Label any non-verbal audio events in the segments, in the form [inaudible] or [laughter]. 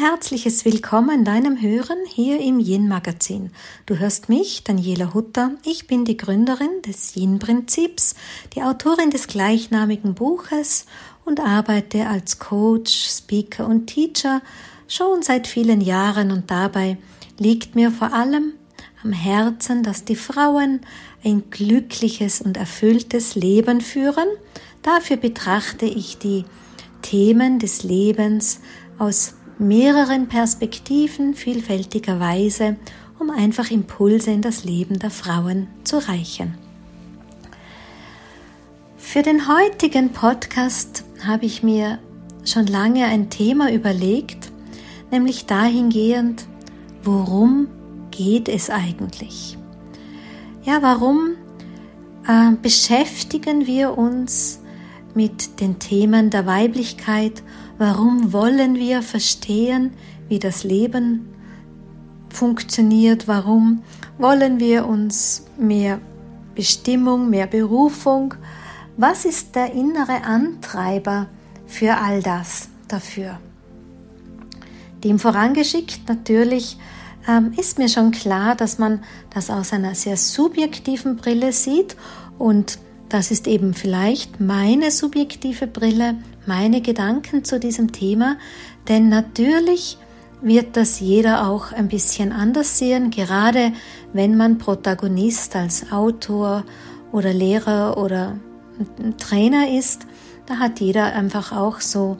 herzliches Willkommen deinem Hören hier im Yin Magazin. Du hörst mich, Daniela Hutter. Ich bin die Gründerin des Yin Prinzips, die Autorin des gleichnamigen Buches und arbeite als Coach, Speaker und Teacher schon seit vielen Jahren und dabei liegt mir vor allem am Herzen, dass die Frauen ein glückliches und erfülltes Leben führen. Dafür betrachte ich die Themen des Lebens aus mehreren Perspektiven vielfältiger Weise, um einfach Impulse in das Leben der Frauen zu reichen. Für den heutigen Podcast habe ich mir schon lange ein Thema überlegt, nämlich dahingehend, worum geht es eigentlich? Ja, warum äh, beschäftigen wir uns mit den Themen der Weiblichkeit Warum wollen wir verstehen, wie das Leben funktioniert? Warum wollen wir uns mehr Bestimmung, mehr Berufung? Was ist der innere Antreiber für all das dafür? Dem vorangeschickt natürlich ähm, ist mir schon klar, dass man das aus einer sehr subjektiven Brille sieht und das ist eben vielleicht meine subjektive Brille meine Gedanken zu diesem Thema, denn natürlich wird das jeder auch ein bisschen anders sehen, gerade wenn man Protagonist als Autor oder Lehrer oder Trainer ist, da hat jeder einfach auch so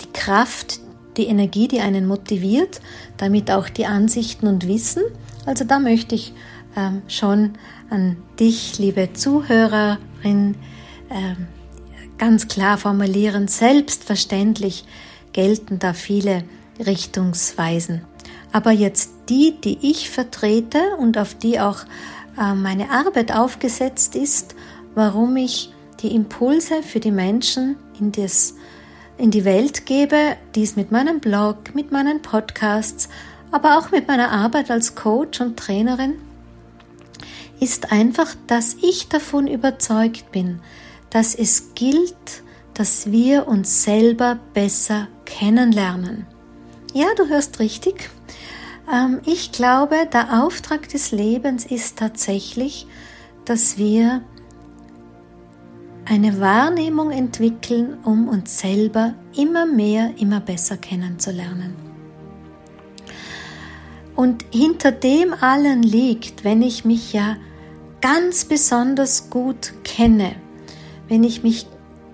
die Kraft, die Energie, die einen motiviert, damit auch die Ansichten und Wissen. Also da möchte ich ähm, schon an dich, liebe Zuhörerin, ähm, ganz klar formulieren. Selbstverständlich gelten da viele Richtungsweisen. Aber jetzt die, die ich vertrete und auf die auch äh, meine Arbeit aufgesetzt ist, warum ich die Impulse für die Menschen in, das, in die Welt gebe, dies mit meinem Blog, mit meinen Podcasts, aber auch mit meiner Arbeit als Coach und Trainerin, ist einfach, dass ich davon überzeugt bin, dass es gilt, dass wir uns selber besser kennenlernen. Ja, du hörst richtig. Ähm, ich glaube, der Auftrag des Lebens ist tatsächlich, dass wir eine Wahrnehmung entwickeln, um uns selber immer mehr, immer besser kennenzulernen. Und hinter dem allen liegt, wenn ich mich ja ganz besonders gut kenne, wenn ich mich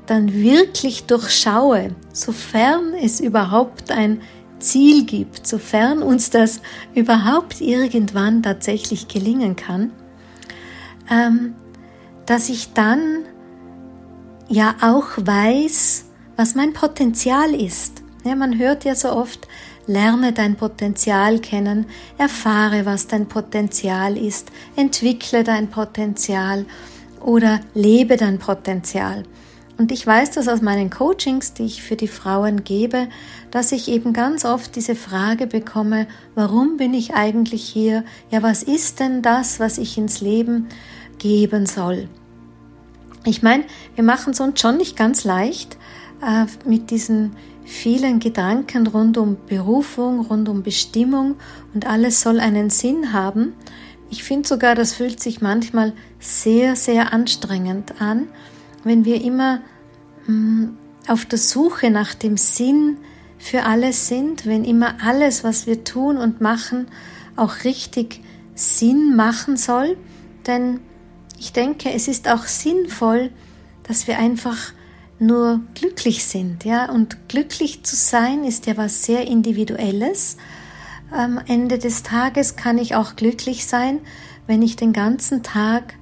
dann wirklich durchschaue, sofern es überhaupt ein Ziel gibt, sofern uns das überhaupt irgendwann tatsächlich gelingen kann, ähm, dass ich dann ja auch weiß, was mein Potenzial ist. Ja, man hört ja so oft, lerne dein Potenzial kennen, erfahre, was dein Potenzial ist, entwickle dein Potenzial oder lebe dein Potenzial. Und ich weiß das aus meinen Coachings, die ich für die Frauen gebe, dass ich eben ganz oft diese Frage bekomme, warum bin ich eigentlich hier? Ja, was ist denn das, was ich ins Leben geben soll? Ich meine, wir machen es uns schon nicht ganz leicht äh, mit diesen vielen Gedanken rund um Berufung, rund um Bestimmung und alles soll einen Sinn haben. Ich finde sogar, das fühlt sich manchmal sehr, sehr anstrengend an, wenn wir immer mm, auf der Suche nach dem Sinn für alles sind, wenn immer alles, was wir tun und machen, auch richtig Sinn machen soll. Denn ich denke, es ist auch sinnvoll, dass wir einfach nur glücklich sind, ja. Und glücklich zu sein ist ja was sehr Individuelles am Ende des Tages kann ich auch glücklich sein, wenn ich den ganzen Tag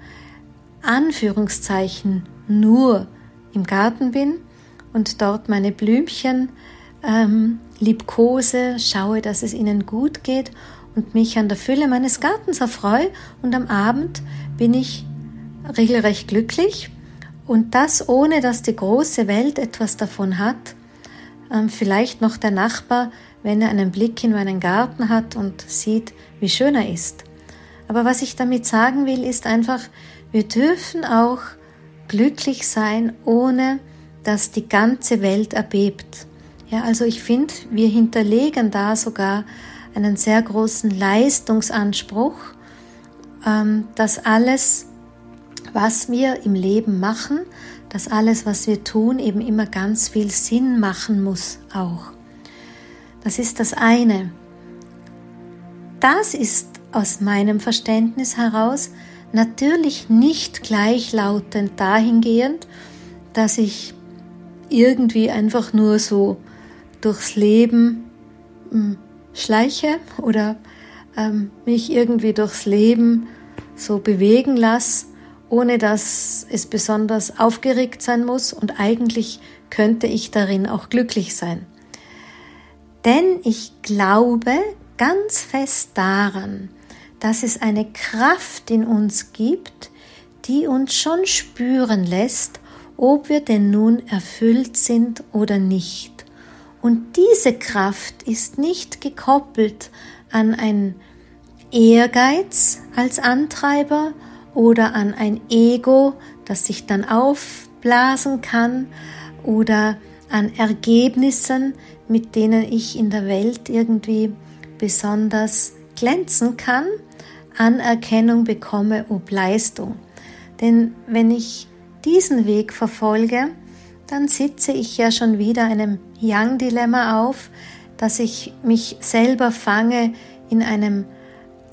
Anführungszeichen nur im Garten bin und dort meine Blümchen ähm, liebkose, schaue, dass es ihnen gut geht und mich an der Fülle meines Gartens erfreue und am Abend bin ich regelrecht glücklich und das ohne, dass die große Welt etwas davon hat. Ähm, vielleicht noch der Nachbar wenn er einen Blick in meinen Garten hat und sieht, wie schön er ist. Aber was ich damit sagen will, ist einfach, wir dürfen auch glücklich sein, ohne dass die ganze Welt erbebt. Ja, also ich finde, wir hinterlegen da sogar einen sehr großen Leistungsanspruch, ähm, dass alles, was wir im Leben machen, dass alles, was wir tun, eben immer ganz viel Sinn machen muss auch. Das ist das eine. Das ist aus meinem Verständnis heraus natürlich nicht gleichlautend dahingehend, dass ich irgendwie einfach nur so durchs Leben hm, schleiche oder ähm, mich irgendwie durchs Leben so bewegen lasse, ohne dass es besonders aufgeregt sein muss und eigentlich könnte ich darin auch glücklich sein. Denn ich glaube ganz fest daran, dass es eine Kraft in uns gibt, die uns schon spüren lässt, ob wir denn nun erfüllt sind oder nicht. Und diese Kraft ist nicht gekoppelt an ein Ehrgeiz als Antreiber oder an ein Ego, das sich dann aufblasen kann oder an Ergebnissen, mit denen ich in der Welt irgendwie besonders glänzen kann, Anerkennung bekomme ob Leistung. Denn wenn ich diesen Weg verfolge, dann sitze ich ja schon wieder einem Young-Dilemma auf, dass ich mich selber fange in einem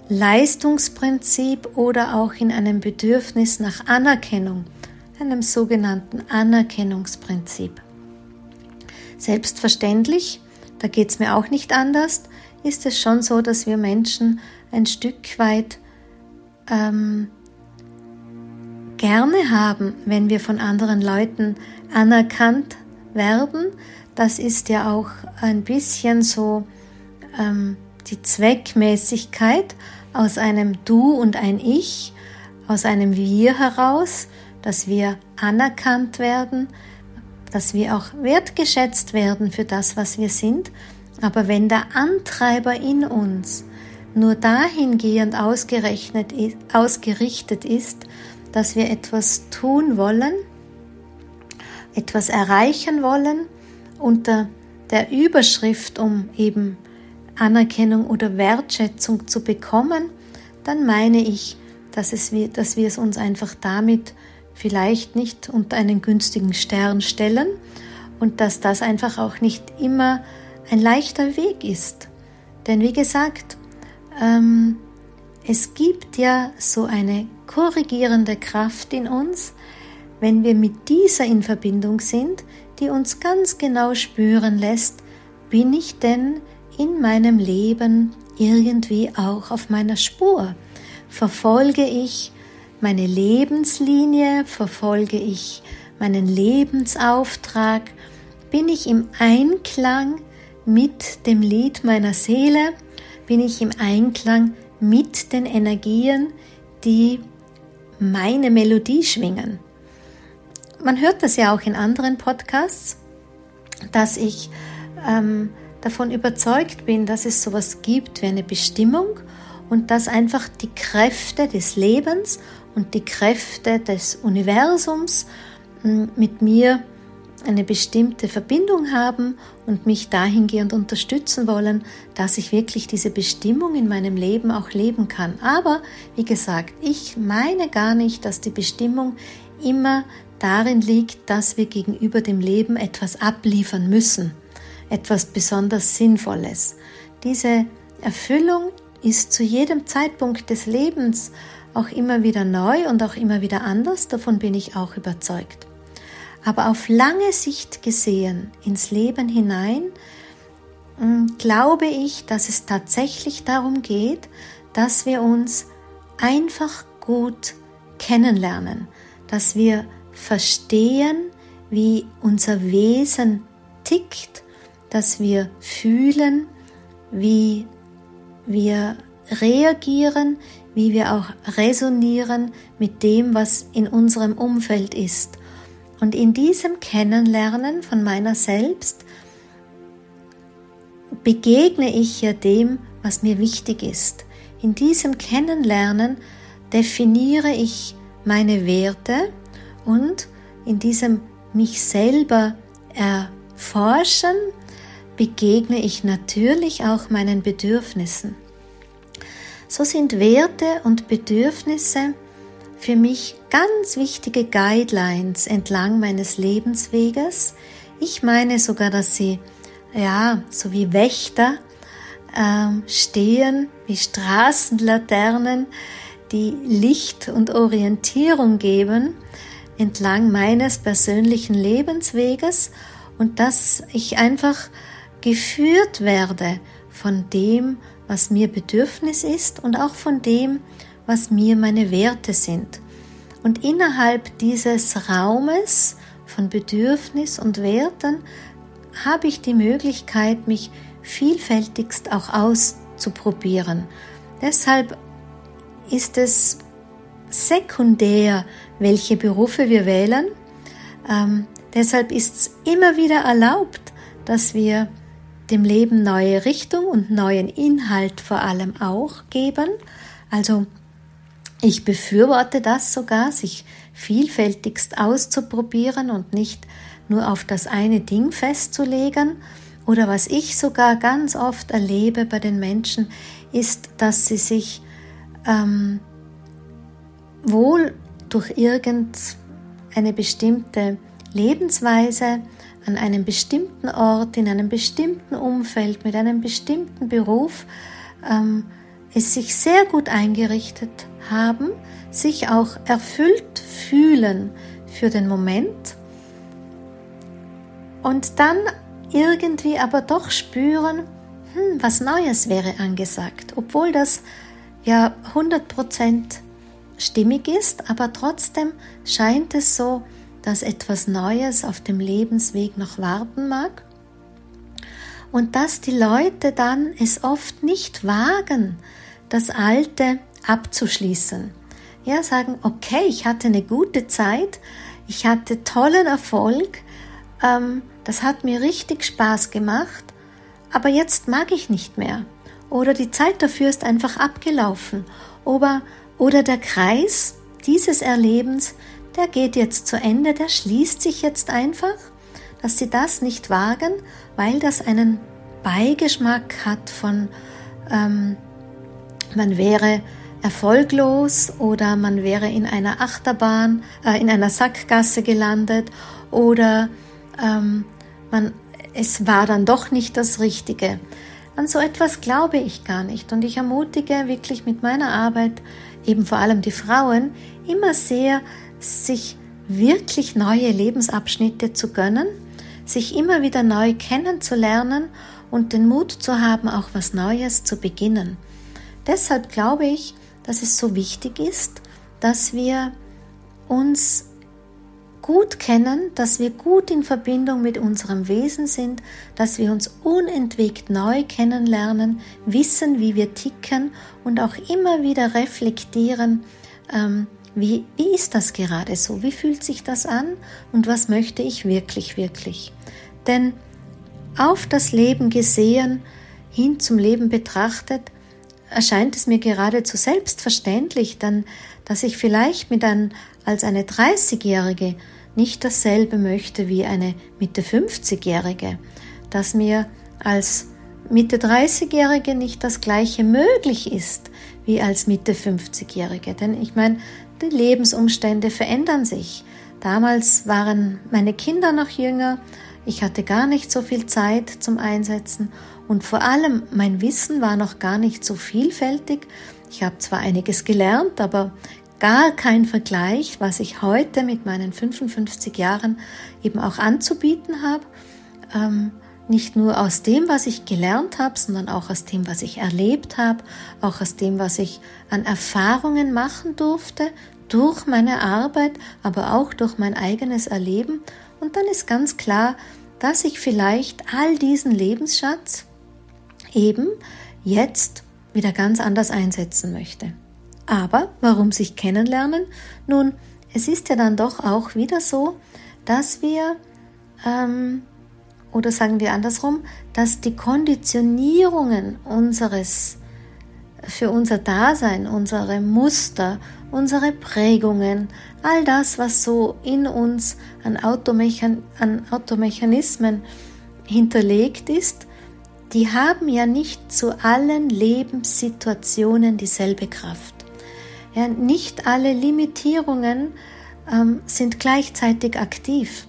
Leistungsprinzip oder auch in einem Bedürfnis nach Anerkennung, einem sogenannten Anerkennungsprinzip. Selbstverständlich, da geht es mir auch nicht anders, ist es schon so, dass wir Menschen ein Stück weit ähm, gerne haben, wenn wir von anderen Leuten anerkannt werden. Das ist ja auch ein bisschen so ähm, die Zweckmäßigkeit aus einem Du und ein Ich, aus einem Wir heraus, dass wir anerkannt werden, dass wir auch wertgeschätzt werden für das, was wir sind. Aber wenn der Antreiber in uns nur dahingehend ausgerichtet ist, dass wir etwas tun wollen, etwas erreichen wollen unter der Überschrift, um eben Anerkennung oder Wertschätzung zu bekommen, dann meine ich, dass, es dass wir es uns einfach damit vielleicht nicht unter einen günstigen Stern stellen und dass das einfach auch nicht immer ein leichter Weg ist. Denn wie gesagt, ähm, es gibt ja so eine korrigierende Kraft in uns, wenn wir mit dieser in Verbindung sind, die uns ganz genau spüren lässt, bin ich denn in meinem Leben irgendwie auch auf meiner Spur? Verfolge ich meine Lebenslinie? Verfolge ich meinen Lebensauftrag? Bin ich im Einklang mit dem Lied meiner Seele? Bin ich im Einklang mit den Energien, die meine Melodie schwingen? Man hört das ja auch in anderen Podcasts, dass ich ähm, davon überzeugt bin, dass es sowas gibt wie eine Bestimmung und dass einfach die Kräfte des Lebens und die Kräfte des Universums hm, mit mir eine bestimmte Verbindung haben und mich dahingehend unterstützen wollen, dass ich wirklich diese Bestimmung in meinem Leben auch leben kann. Aber wie gesagt, ich meine gar nicht, dass die Bestimmung immer darin liegt, dass wir gegenüber dem Leben etwas abliefern müssen etwas besonders Sinnvolles. Diese Erfüllung ist zu jedem Zeitpunkt des Lebens auch immer wieder neu und auch immer wieder anders, davon bin ich auch überzeugt. Aber auf lange Sicht gesehen ins Leben hinein, hm, glaube ich, dass es tatsächlich darum geht, dass wir uns einfach gut kennenlernen, dass wir verstehen, wie unser Wesen tickt dass wir fühlen, wie wir reagieren, wie wir auch resonieren mit dem, was in unserem Umfeld ist. Und in diesem Kennenlernen von meiner selbst begegne ich ja dem, was mir wichtig ist. In diesem Kennenlernen definiere ich meine Werte und in diesem mich selber erforschen begegne ich natürlich auch meinen Bedürfnissen. So sind Werte und Bedürfnisse für mich ganz wichtige Guidelines entlang meines Lebensweges. Ich meine sogar, dass sie ja so wie Wächter ähm, stehen, wie Straßenlaternen, die Licht und Orientierung geben entlang meines persönlichen Lebensweges und dass ich einfach geführt werde von dem, was mir Bedürfnis ist und auch von dem, was mir meine Werte sind. Und innerhalb dieses Raumes von Bedürfnis und Werten habe ich die Möglichkeit, mich vielfältigst auch auszuprobieren. Deshalb ist es sekundär, welche Berufe wir wählen. Ähm, deshalb ist es immer wieder erlaubt, dass wir dem Leben neue Richtung und neuen Inhalt vor allem auch geben. Also ich befürworte das sogar, sich vielfältigst auszuprobieren und nicht nur auf das eine Ding festzulegen. Oder was ich sogar ganz oft erlebe bei den Menschen, ist, dass sie sich ähm, wohl durch irgendeine bestimmte Lebensweise an einem bestimmten Ort, in einem bestimmten Umfeld, mit einem bestimmten Beruf ähm, es sich sehr gut eingerichtet haben, sich auch erfüllt fühlen für den Moment und dann irgendwie aber doch spüren, hm, was Neues wäre angesagt, obwohl das ja 100% stimmig ist, aber trotzdem scheint es so, dass etwas Neues auf dem Lebensweg noch warten mag. Und dass die Leute dann es oft nicht wagen, das Alte abzuschließen. Ja, sagen, okay, ich hatte eine gute Zeit, ich hatte tollen Erfolg, ähm, das hat mir richtig Spaß gemacht, aber jetzt mag ich nicht mehr. Oder die Zeit dafür ist einfach abgelaufen. Oder, oder der Kreis dieses Erlebens, der geht jetzt zu Ende, der schließt sich jetzt einfach, dass sie das nicht wagen, weil das einen Beigeschmack hat von ähm, man wäre erfolglos oder man wäre in einer Achterbahn, äh, in einer Sackgasse gelandet oder ähm, man, es war dann doch nicht das Richtige. An so etwas glaube ich gar nicht und ich ermutige wirklich mit meiner Arbeit eben vor allem die Frauen immer sehr, sich wirklich neue Lebensabschnitte zu gönnen, sich immer wieder neu kennenzulernen und den Mut zu haben, auch was Neues zu beginnen. Deshalb glaube ich, dass es so wichtig ist, dass wir uns gut kennen, dass wir gut in Verbindung mit unserem Wesen sind, dass wir uns unentwegt neu kennenlernen, wissen, wie wir ticken und auch immer wieder reflektieren, ähm, wie, wie ist das gerade so, wie fühlt sich das an und was möchte ich wirklich, wirklich. Denn auf das Leben gesehen, hin zum Leben betrachtet, erscheint es mir geradezu selbstverständlich, dann, dass ich vielleicht mit ein, als eine 30-Jährige nicht dasselbe möchte wie eine Mitte 50-Jährige, dass mir als Mitte 30-Jährige nicht das gleiche möglich ist wie als Mitte 50-Jährige. Denn ich meine, die Lebensumstände verändern sich. Damals waren meine Kinder noch jünger, ich hatte gar nicht so viel Zeit zum Einsetzen und vor allem mein Wissen war noch gar nicht so vielfältig. Ich habe zwar einiges gelernt, aber gar kein Vergleich, was ich heute mit meinen 55 Jahren eben auch anzubieten habe. Ähm, nicht nur aus dem, was ich gelernt habe, sondern auch aus dem, was ich erlebt habe, auch aus dem, was ich an Erfahrungen machen durfte, durch meine Arbeit, aber auch durch mein eigenes Erleben. Und dann ist ganz klar, dass ich vielleicht all diesen Lebensschatz eben jetzt wieder ganz anders einsetzen möchte. Aber warum sich kennenlernen? Nun, es ist ja dann doch auch wieder so, dass wir, ähm, oder sagen wir andersrum, dass die Konditionierungen unseres, für unser Dasein, unsere Muster, unsere Prägungen, all das, was so in uns an, Automechan an Automechanismen hinterlegt ist, die haben ja nicht zu allen Lebenssituationen dieselbe Kraft. Ja, nicht alle Limitierungen ähm, sind gleichzeitig aktiv.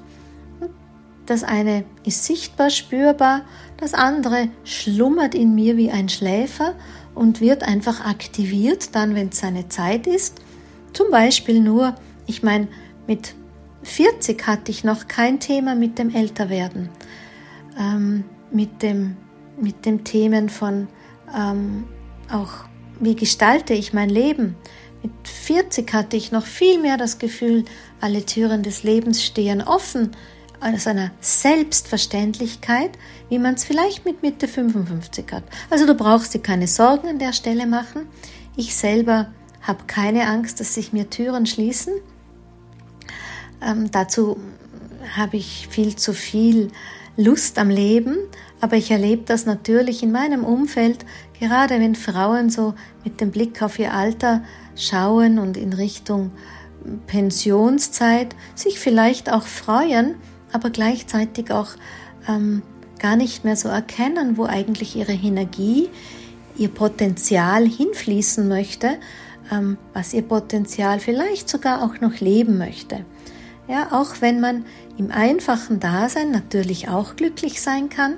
Das eine ist sichtbar, spürbar, das andere schlummert in mir wie ein Schläfer und wird einfach aktiviert, dann wenn es seine Zeit ist. Zum Beispiel nur, ich meine, mit 40 hatte ich noch kein Thema mit dem Älterwerden, ähm, mit dem mit den Themen von ähm, auch, wie gestalte ich mein Leben. Mit 40 hatte ich noch viel mehr das Gefühl, alle Türen des Lebens stehen offen, aus einer Selbstverständlichkeit, wie man es vielleicht mit Mitte 55 hat. Also du brauchst dir keine Sorgen an der Stelle machen. Ich selber habe keine Angst, dass sich mir Türen schließen. Ähm, dazu habe ich viel zu viel Lust am Leben, aber ich erlebe das natürlich in meinem Umfeld, gerade wenn Frauen so mit dem Blick auf ihr Alter schauen und in Richtung Pensionszeit sich vielleicht auch freuen, aber gleichzeitig auch ähm, gar nicht mehr so erkennen, wo eigentlich ihre Energie, ihr Potenzial hinfließen möchte, ähm, was ihr Potenzial vielleicht sogar auch noch leben möchte. Ja, auch wenn man im einfachen Dasein natürlich auch glücklich sein kann,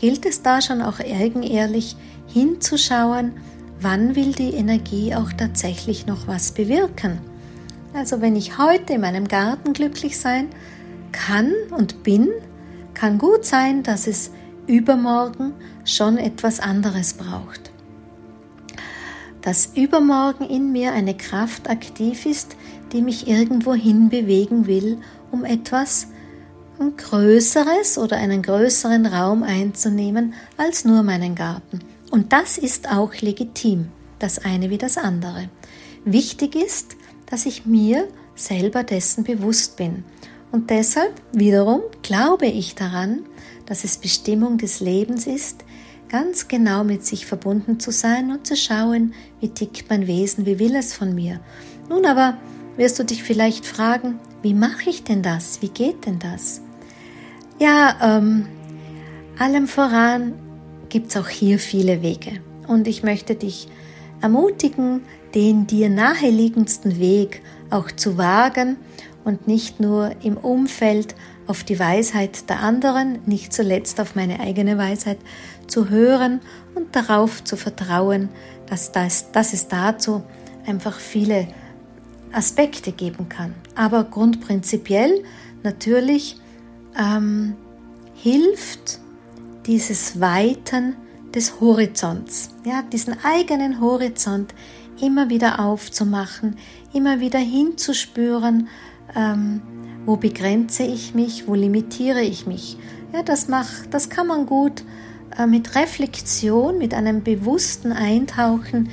gilt es da schon auch eigenehrlich hinzuschauen, wann will die Energie auch tatsächlich noch was bewirken. Also wenn ich heute in meinem Garten glücklich sein kann und bin, kann gut sein, dass es übermorgen schon etwas anderes braucht. Dass übermorgen in mir eine Kraft aktiv ist, die mich irgendwo hin bewegen will, um etwas Größeres oder einen größeren Raum einzunehmen als nur meinen Garten. Und das ist auch legitim, das eine wie das andere. Wichtig ist, dass ich mir selber dessen bewusst bin. Und deshalb wiederum glaube ich daran, dass es Bestimmung des Lebens ist, ganz genau mit sich verbunden zu sein und zu schauen, wie tickt mein Wesen, wie will es von mir. Nun aber wirst du dich vielleicht fragen, wie mache ich denn das? Wie geht denn das? Ja, ähm, allem voran gibt es auch hier viele Wege. Und ich möchte dich ermutigen, den dir naheliegendsten Weg auch zu wagen und nicht nur im Umfeld auf die Weisheit der anderen, nicht zuletzt auf meine eigene Weisheit zu hören und darauf zu vertrauen, dass, das, dass es dazu einfach viele Aspekte geben kann. Aber grundprinzipiell natürlich ähm, hilft dieses Weiten des Horizonts, ja, diesen eigenen Horizont immer wieder aufzumachen, immer wieder hinzuspüren, ähm, wo begrenze ich mich, wo limitiere ich mich. Ja, das macht, das kann man gut äh, mit Reflexion, mit einem bewussten Eintauchen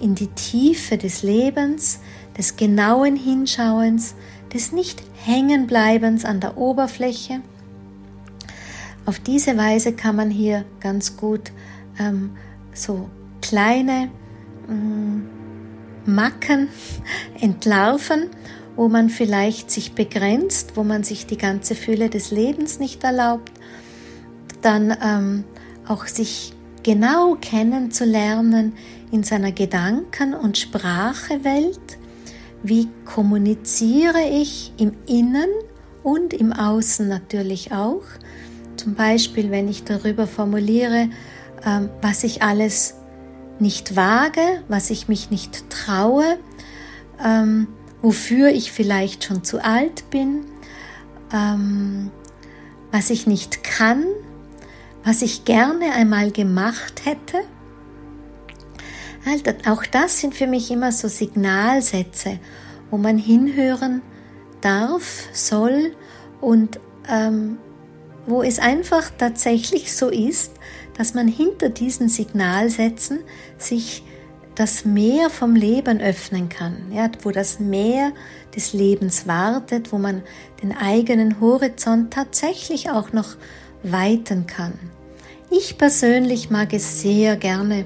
in die Tiefe des Lebens, des genauen Hinschauens, des Nicht-Hängenbleibens an der Oberfläche. Auf diese Weise kann man hier ganz gut ähm, so kleine ähm, Macken [laughs] entlarven, wo man vielleicht sich begrenzt, wo man sich die ganze Fülle des Lebens nicht erlaubt, dann ähm, auch sich genau kennenzulernen in seiner Gedanken- und Sprachewelt, wie kommuniziere ich im Innen und im Außen natürlich auch. Zum Beispiel, wenn ich darüber formuliere, ähm, was ich alles nicht wage, was ich mich nicht traue, ähm, wofür ich vielleicht schon zu alt bin, ähm, was ich nicht kann, was ich gerne einmal gemacht hätte auch das sind für mich immer so Signalsätze, wo man hinhören darf, soll und ähm, wo es einfach tatsächlich so ist, dass man hinter diesen Signalsätzen sich das Meer vom Leben öffnen kann, ja, wo das Meer des Lebens wartet, wo man den eigenen Horizont tatsächlich auch noch weiten kann. Ich persönlich mag es sehr gerne,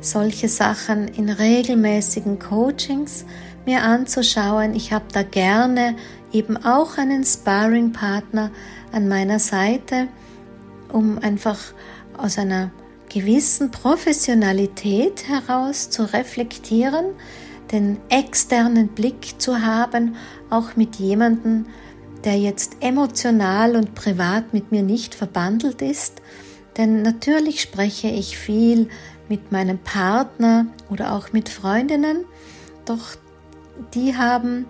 solche Sachen in regelmäßigen Coachings mir anzuschauen. Ich habe da gerne eben auch einen Sparring-Partner an meiner Seite, um einfach aus einer gewissen Professionalität heraus zu reflektieren, den externen Blick zu haben, auch mit jemandem, der jetzt emotional und privat mit mir nicht verbandelt ist. Denn natürlich spreche ich viel mit meinem Partner oder auch mit Freundinnen, doch die haben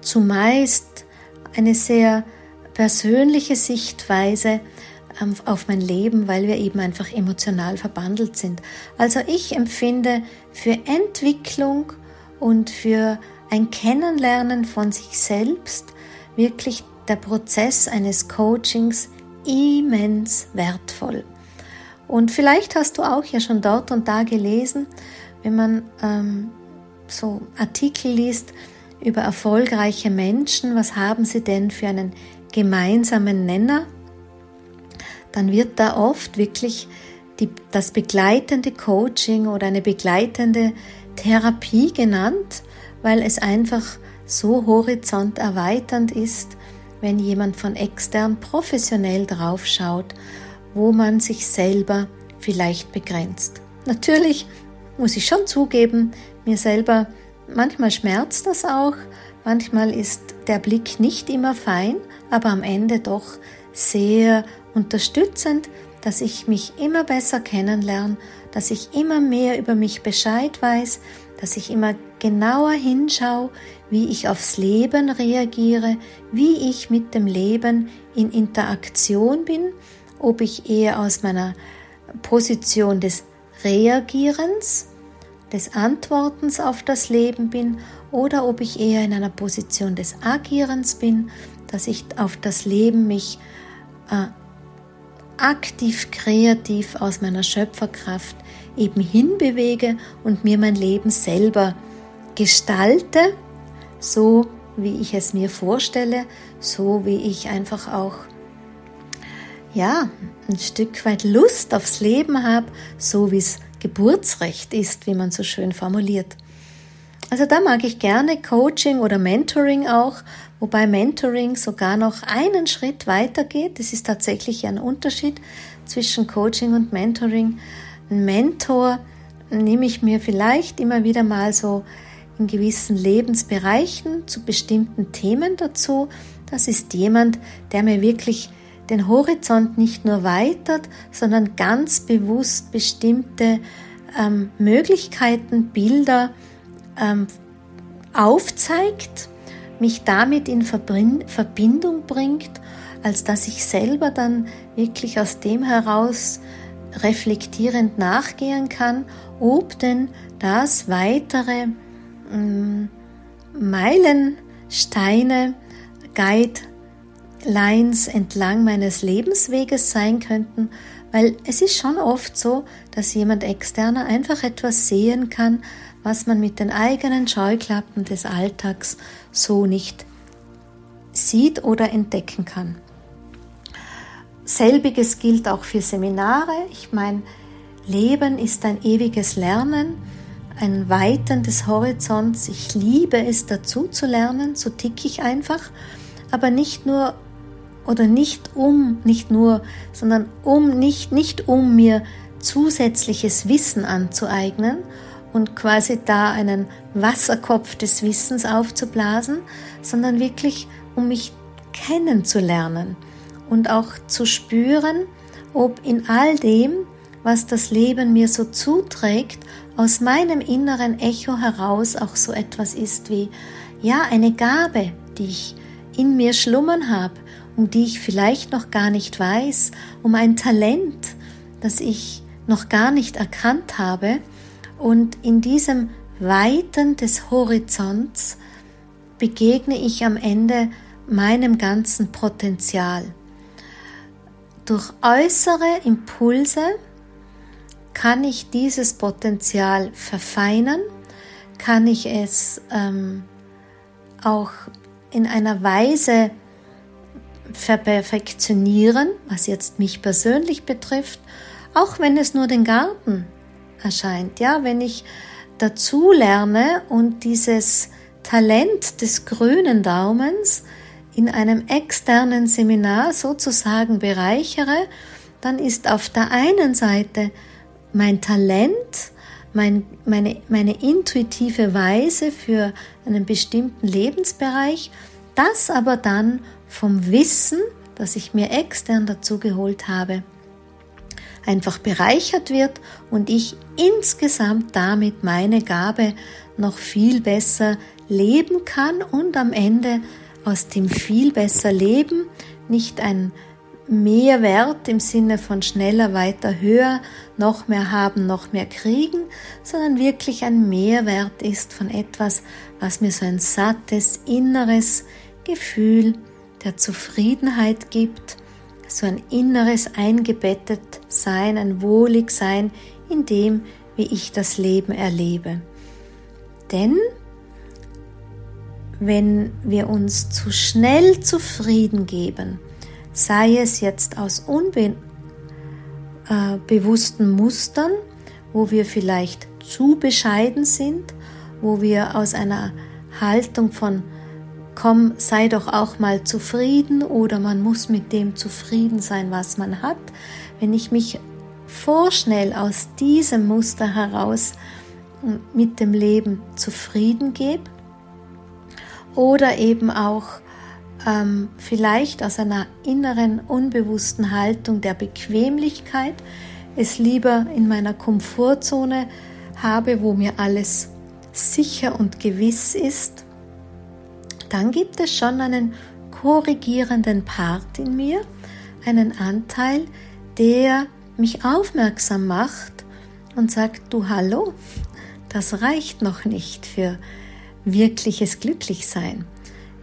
zumeist eine sehr persönliche Sichtweise ähm, auf mein Leben, weil wir eben einfach emotional verbandelt sind. Also ich empfinde für Entwicklung und für ein Kennenlernen von sich selbst wirklich der Prozess eines Coachings immens wertvoll. Und vielleicht hast du auch ja schon dort und da gelesen, wenn man ähm, so Artikel liest über erfolgreiche Menschen, was haben sie denn für einen gemeinsamen Nenner, dann wird da oft wirklich die, das begleitende Coaching oder eine begleitende Therapie genannt, weil es einfach so horizont erweiternd ist, wenn jemand von extern professionell draufschaut, wo man sich selber vielleicht begrenzt. Natürlich muss ich schon zugeben, mir selber manchmal schmerzt das auch, manchmal ist der Blick nicht immer fein, aber am Ende doch sehr unterstützend, dass ich mich immer besser kennenlerne, dass ich immer mehr über mich Bescheid weiß, dass ich immer genauer hinschaue, wie ich aufs Leben reagiere, wie ich mit dem Leben in Interaktion bin, ob ich eher aus meiner Position des Reagierens, des Antwortens auf das Leben bin oder ob ich eher in einer Position des Agierens bin, dass ich auf das Leben mich äh, aktiv, kreativ aus meiner Schöpferkraft eben hinbewege und mir mein Leben selber gestalte, so wie ich es mir vorstelle, so wie ich einfach auch ja, ein Stück weit Lust aufs Leben habe, so wie es Geburtsrecht ist, wie man so schön formuliert. Also da mag ich gerne Coaching oder Mentoring auch, wobei Mentoring sogar noch einen Schritt weiter geht. Es ist tatsächlich ein Unterschied zwischen Coaching und Mentoring. Ein Mentor nehme ich mir vielleicht immer wieder mal so in gewissen Lebensbereichen zu bestimmten Themen dazu. Das ist jemand, der mir wirklich den Horizont nicht nur weitert, sondern ganz bewusst bestimmte ähm, Möglichkeiten, Bilder ähm, aufzeigt, mich damit in Verbindung bringt, als dass ich selber dann wirklich aus dem heraus reflektierend nachgehen kann, ob denn das weitere ähm, Meilensteine, Guidelines entlang meines Lebensweges sein könnten, weil es ist schon oft so, dass jemand externer einfach etwas sehen kann, was man mit den eigenen Scheuklappen des Alltags so nicht sieht oder entdecken kann. Selbiges gilt auch für Seminare. Ich meine, Leben ist ein ewiges Lernen, ein Weiten des Horizonts. Ich liebe es dazu zu lernen, so tick ich einfach, aber nicht nur oder nicht um, nicht nur, sondern um nicht nicht um mir zusätzliches Wissen anzueignen und quasi da einen Wasserkopf des Wissens aufzublasen, sondern wirklich um mich kennenzulernen und auch zu spüren, ob in all dem, was das Leben mir so zuträgt, aus meinem inneren Echo heraus auch so etwas ist wie, ja, eine Gabe, die ich in mir schlummern habe, um die ich vielleicht noch gar nicht weiß, um ein Talent, das ich noch gar nicht erkannt habe. Und in diesem Weiten des Horizonts begegne ich am Ende meinem ganzen Potenzial. Durch äußere Impulse kann ich dieses Potenzial verfeinern, kann ich es ähm, auch in einer Weise verperfektionieren, was jetzt mich persönlich betrifft, auch wenn es nur den Garten erscheint. Ja, wenn ich dazu lerne und dieses Talent des grünen Daumens in einem externen Seminar sozusagen bereichere, dann ist auf der einen Seite mein Talent, mein, meine, meine intuitive Weise für einen bestimmten Lebensbereich, das aber dann vom Wissen, das ich mir extern dazu geholt habe, einfach bereichert wird und ich insgesamt damit meine Gabe noch viel besser leben kann und am Ende aus dem viel besser leben nicht ein Mehrwert im Sinne von schneller, weiter, höher, noch mehr haben, noch mehr kriegen, sondern wirklich ein Mehrwert ist von etwas, was mir so ein sattes, inneres Gefühl der Zufriedenheit gibt, so ein inneres eingebettet Sein, ein wohlig Sein in dem, wie ich das Leben erlebe. Denn wenn wir uns zu schnell zufrieden geben, sei es jetzt aus unbewussten äh, Mustern, wo wir vielleicht zu bescheiden sind, wo wir aus einer Haltung von komm, sei doch auch mal zufrieden oder man muss mit dem zufrieden sein, was man hat. Wenn ich mich vorschnell aus diesem Muster heraus mit dem Leben zufrieden gebe oder eben auch ähm, vielleicht aus einer inneren, unbewussten Haltung der Bequemlichkeit es lieber in meiner Komfortzone habe, wo mir alles sicher und gewiss ist, dann gibt es schon einen korrigierenden Part in mir, einen Anteil, der mich aufmerksam macht und sagt, du hallo, das reicht noch nicht für wirkliches Glücklichsein.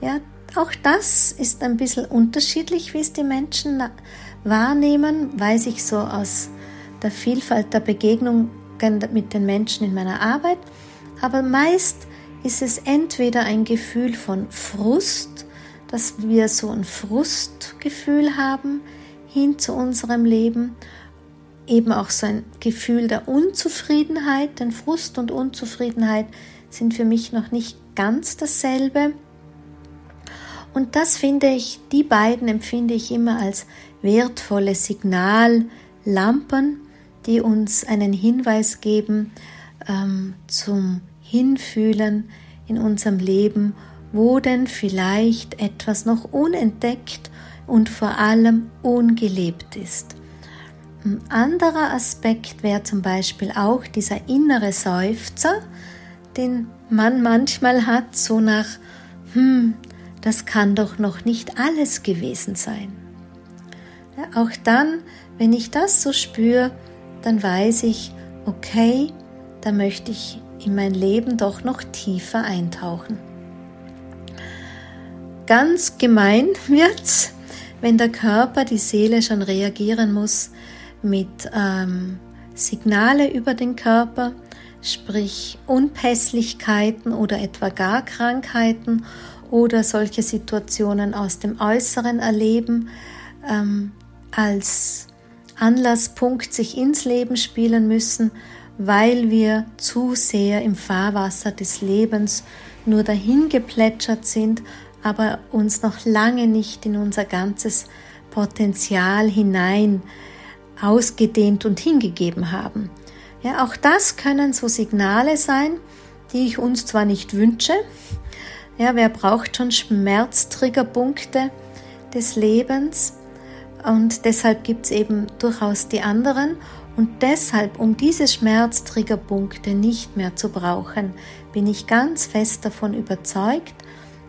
Ja, auch das ist ein bisschen unterschiedlich, wie es die Menschen wahrnehmen, weiß ich so aus der Vielfalt der Begegnungen mit den Menschen in meiner Arbeit. Aber meist ist es entweder ein Gefühl von Frust, dass wir so ein Frustgefühl haben hin zu unserem Leben, eben auch so ein Gefühl der Unzufriedenheit, denn Frust und Unzufriedenheit sind für mich noch nicht ganz dasselbe. Und das finde ich, die beiden empfinde ich immer als wertvolle Signallampen, die uns einen Hinweis geben ähm, zum Hinfühlen in unserem Leben, wo denn vielleicht etwas noch unentdeckt und vor allem ungelebt ist. Ein anderer Aspekt wäre zum Beispiel auch dieser innere Seufzer, den man manchmal hat, so nach, hm, das kann doch noch nicht alles gewesen sein. Ja, auch dann, wenn ich das so spüre, dann weiß ich, okay, da möchte ich in mein Leben doch noch tiefer eintauchen. Ganz gemein [laughs] wird's, wenn der Körper, die Seele schon reagieren muss mit ähm, Signale über den Körper, sprich Unpässlichkeiten oder etwa gar Krankheiten oder solche Situationen aus dem Äußeren erleben, ähm, als Anlasspunkt sich ins Leben spielen müssen, weil wir zu sehr im Fahrwasser des Lebens nur dahin geplätschert sind, aber uns noch lange nicht in unser ganzes Potenzial hinein ausgedehnt und hingegeben haben. Ja, auch das können so Signale sein, die ich uns zwar nicht wünsche, ja, wer braucht schon Schmerztriggerpunkte des Lebens? Und deshalb gibt es eben durchaus die anderen. Und deshalb, um diese Schmerztriggerpunkte nicht mehr zu brauchen, bin ich ganz fest davon überzeugt,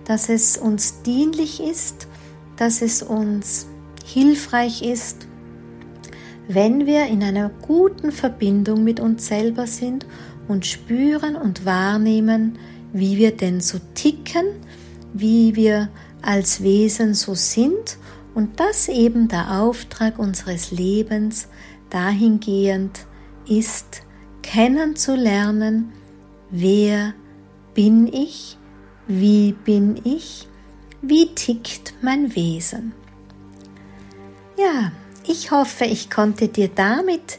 dass es uns dienlich ist, dass es uns hilfreich ist, wenn wir in einer guten Verbindung mit uns selber sind und spüren und wahrnehmen, wie wir denn so ticken, wie wir als Wesen so sind und dass eben der Auftrag unseres Lebens dahingehend ist, kennenzulernen, wer bin ich, wie bin ich, wie tickt mein Wesen. Ja, ich hoffe, ich konnte dir damit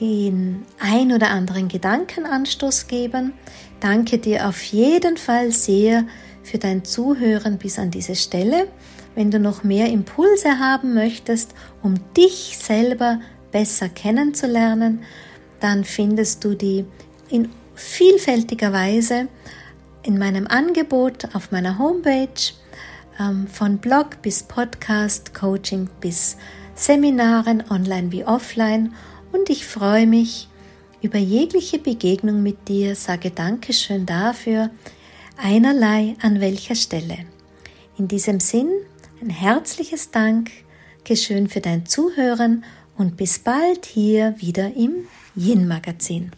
den ein oder anderen Gedankenanstoß geben. Danke dir auf jeden Fall sehr für dein Zuhören bis an diese Stelle. Wenn du noch mehr Impulse haben möchtest, um dich selber besser kennenzulernen, dann findest du die in vielfältiger Weise in meinem Angebot auf meiner Homepage, ähm, von Blog bis Podcast, Coaching bis Seminaren, online wie offline. Und ich freue mich über jegliche Begegnung mit dir, sage Dankeschön dafür, einerlei an welcher Stelle. In diesem Sinn ein herzliches Dank, geschön für dein Zuhören und bis bald hier wieder im Yin Magazin.